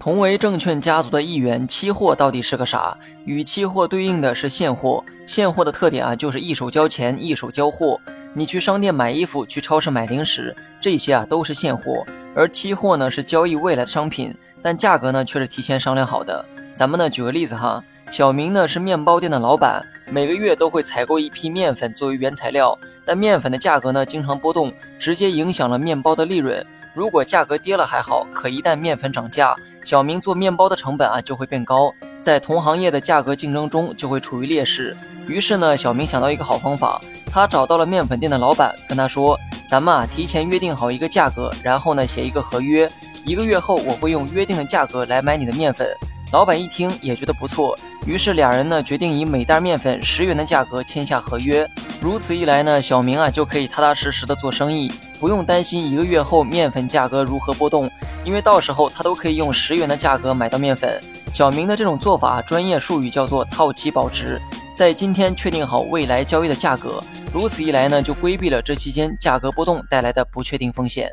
同为证券家族的一员，期货到底是个啥？与期货对应的是现货。现货的特点啊，就是一手交钱，一手交货。你去商店买衣服，去超市买零食，这些啊都是现货。而期货呢，是交易未来的商品，但价格呢却是提前商量好的。咱们呢举个例子哈，小明呢是面包店的老板，每个月都会采购一批面粉作为原材料，但面粉的价格呢经常波动，直接影响了面包的利润。如果价格跌了还好，可一旦面粉涨价，小明做面包的成本啊就会变高，在同行业的价格竞争中就会处于劣势。于是呢，小明想到一个好方法，他找到了面粉店的老板，跟他说：“咱们啊提前约定好一个价格，然后呢写一个合约，一个月后我会用约定的价格来买你的面粉。”老板一听也觉得不错，于是俩人呢决定以每袋面粉十元的价格签下合约。如此一来呢，小明啊就可以踏踏实实的做生意。不用担心一个月后面粉价格如何波动，因为到时候他都可以用十元的价格买到面粉。小明的这种做法，专业术语叫做套期保值，在今天确定好未来交易的价格，如此一来呢，就规避了这期间价格波动带来的不确定风险。